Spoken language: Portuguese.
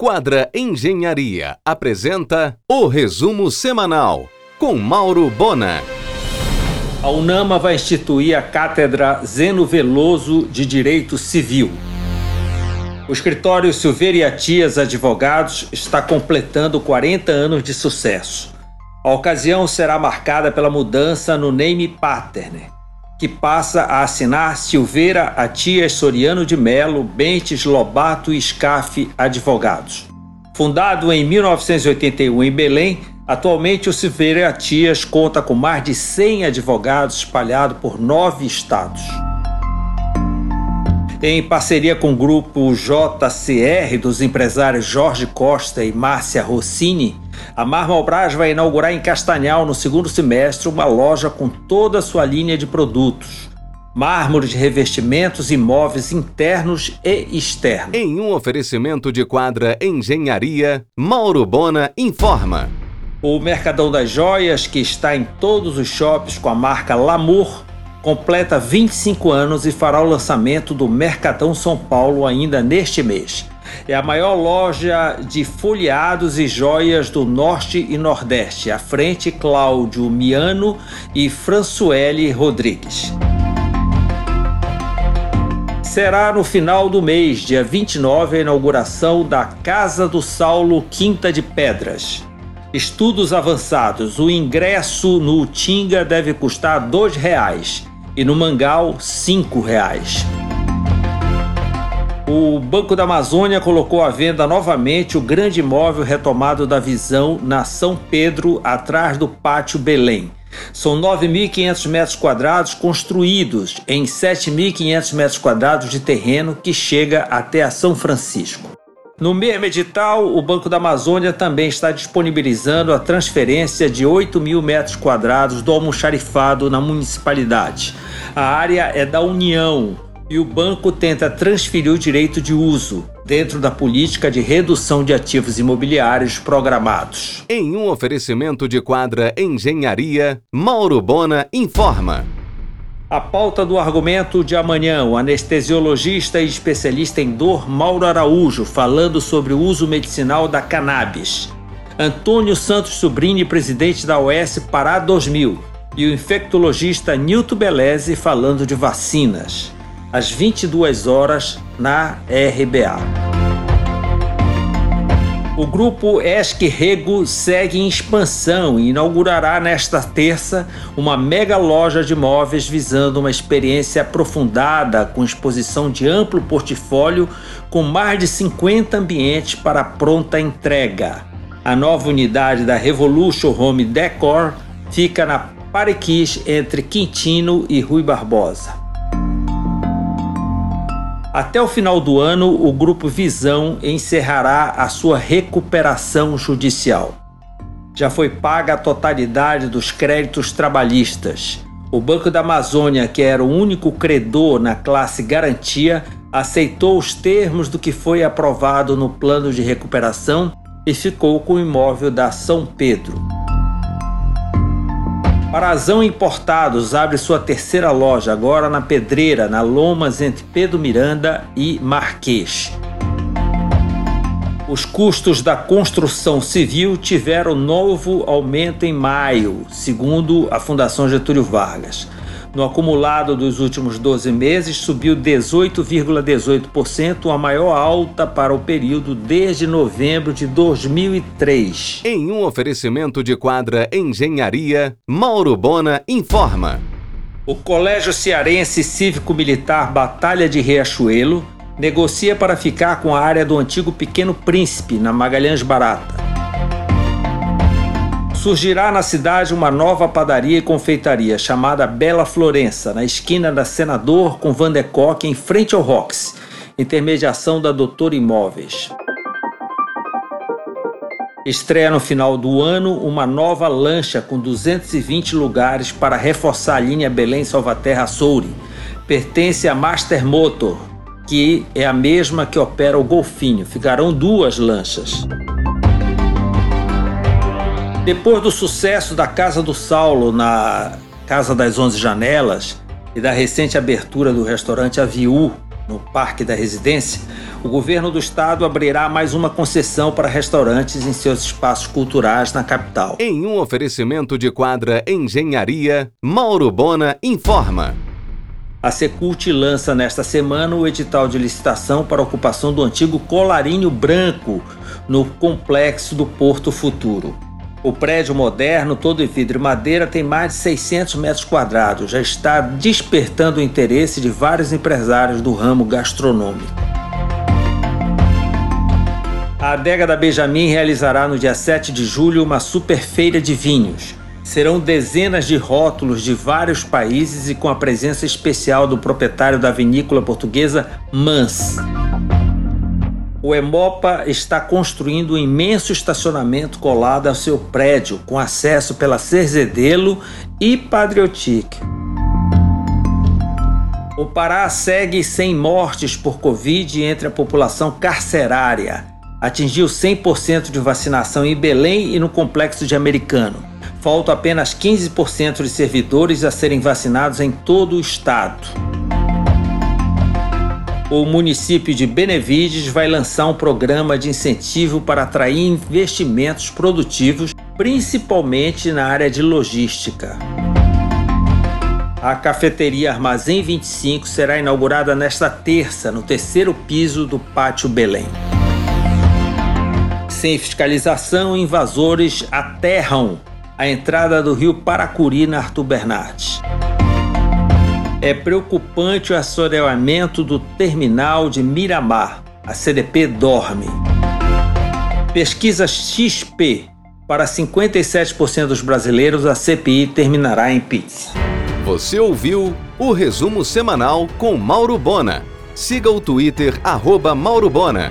Quadra Engenharia apresenta o resumo semanal com Mauro Bona. A UNAMA vai instituir a Cátedra Zeno Veloso de Direito Civil. O escritório Silveira e Atias Advogados está completando 40 anos de sucesso. A ocasião será marcada pela mudança no name pattern, que passa a assinar Silveira Atias Soriano de Melo, Bentes Lobato e Scaff Advogados. Fundado em 1981 em Belém, atualmente o Silveira Atias conta com mais de 100 advogados espalhados por nove estados. Em parceria com o grupo JCR dos empresários Jorge Costa e Márcia Rossini, a Marmobras vai inaugurar em Castanhal, no segundo semestre, uma loja com toda a sua linha de produtos. Mármore de revestimentos e móveis internos e externos. Em um oferecimento de quadra Engenharia, Mauro Bona informa. O Mercadão das Joias, que está em todos os shoppings com a marca Lamour, completa 25 anos e fará o lançamento do Mercadão São Paulo ainda neste mês. É a maior loja de folheados e joias do Norte e Nordeste. À frente, Cláudio Miano e Françoele Rodrigues. Será no final do mês, dia 29, a inauguração da Casa do Saulo Quinta de Pedras. Estudos avançados. O ingresso no Tinga deve custar R$ 2,00 e no Mangal R$ 5,00. O Banco da Amazônia colocou à venda novamente o grande imóvel retomado da visão na São Pedro, atrás do Pátio Belém. São 9.500 metros quadrados construídos em 7.500 metros quadrados de terreno que chega até a São Francisco. No mesmo edital, o Banco da Amazônia também está disponibilizando a transferência de 8 mil metros quadrados do almoxarifado na municipalidade. A área é da União, e o banco tenta transferir o direito de uso dentro da política de redução de ativos imobiliários programados. Em um oferecimento de quadra Engenharia, Mauro Bona informa. A pauta do argumento de amanhã, o anestesiologista e especialista em dor Mauro Araújo falando sobre o uso medicinal da cannabis. Antônio Santos Sobrini, presidente da OS Pará 2000. E o infectologista Nilton Beleze falando de vacinas às 22 horas na RBA. O grupo Esque Rego segue em expansão e inaugurará nesta terça uma mega loja de móveis visando uma experiência aprofundada com exposição de amplo portfólio com mais de 50 ambientes para pronta entrega. A nova unidade da Revolution Home Decor fica na Parequis entre Quintino e Rui Barbosa. Até o final do ano, o Grupo Visão encerrará a sua recuperação judicial. Já foi paga a totalidade dos créditos trabalhistas. O Banco da Amazônia, que era o único credor na classe garantia, aceitou os termos do que foi aprovado no plano de recuperação e ficou com o imóvel da São Pedro. Parazão Importados abre sua terceira loja, agora na Pedreira, na Lomas, entre Pedro Miranda e Marquês. Os custos da construção civil tiveram novo aumento em maio, segundo a Fundação Getúlio Vargas. No acumulado dos últimos 12 meses, subiu 18,18%, a maior alta para o período desde novembro de 2003. Em um oferecimento de quadra Engenharia, Mauro Bona informa. O Colégio Cearense Cívico-Militar Batalha de Riachuelo negocia para ficar com a área do antigo Pequeno Príncipe, na Magalhães Barata surgirá na cidade uma nova padaria e confeitaria chamada Bela Florença, na esquina da Senador com Van de Kock, em frente ao Rox, intermediação da Doutor Imóveis. Estreia no final do ano uma nova lancha com 220 lugares para reforçar a linha Belém-Salvaterra-Soure. Pertence à Master Motor, que é a mesma que opera o Golfinho. Ficarão duas lanchas. Depois do sucesso da Casa do Saulo na Casa das Onze Janelas e da recente abertura do restaurante Aviu no Parque da Residência, o governo do estado abrirá mais uma concessão para restaurantes em seus espaços culturais na capital. Em um oferecimento de quadra Engenharia, Mauro Bona informa. A Secult lança nesta semana o edital de licitação para a ocupação do antigo Colarinho Branco no complexo do Porto Futuro. O prédio moderno, todo em vidro e madeira, tem mais de 600 metros quadrados. Já está despertando o interesse de vários empresários do ramo gastronômico. A adega da Benjamin realizará no dia 7 de julho uma super feira de vinhos. Serão dezenas de rótulos de vários países e com a presença especial do proprietário da vinícola portuguesa Mans. O Emopa está construindo um imenso estacionamento colado ao seu prédio, com acesso pela Cerzedelo e Patriotic. O Pará segue sem mortes por Covid entre a população carcerária. Atingiu 100% de vacinação em Belém e no complexo de Americano faltam apenas 15% de servidores a serem vacinados em todo o estado. O município de Benevides vai lançar um programa de incentivo para atrair investimentos produtivos, principalmente na área de logística. A cafeteria Armazém 25 será inaugurada nesta terça, no terceiro piso do Pátio Belém. Sem fiscalização, invasores aterram a entrada do rio Paracuri na Arthur Bernardes. É preocupante o assoreamento do terminal de Miramar. A CDP dorme. Pesquisa XP. Para 57% dos brasileiros, a CPI terminará em pizza. Você ouviu o resumo semanal com Mauro Bona. Siga o Twitter, arroba Mauro Bona.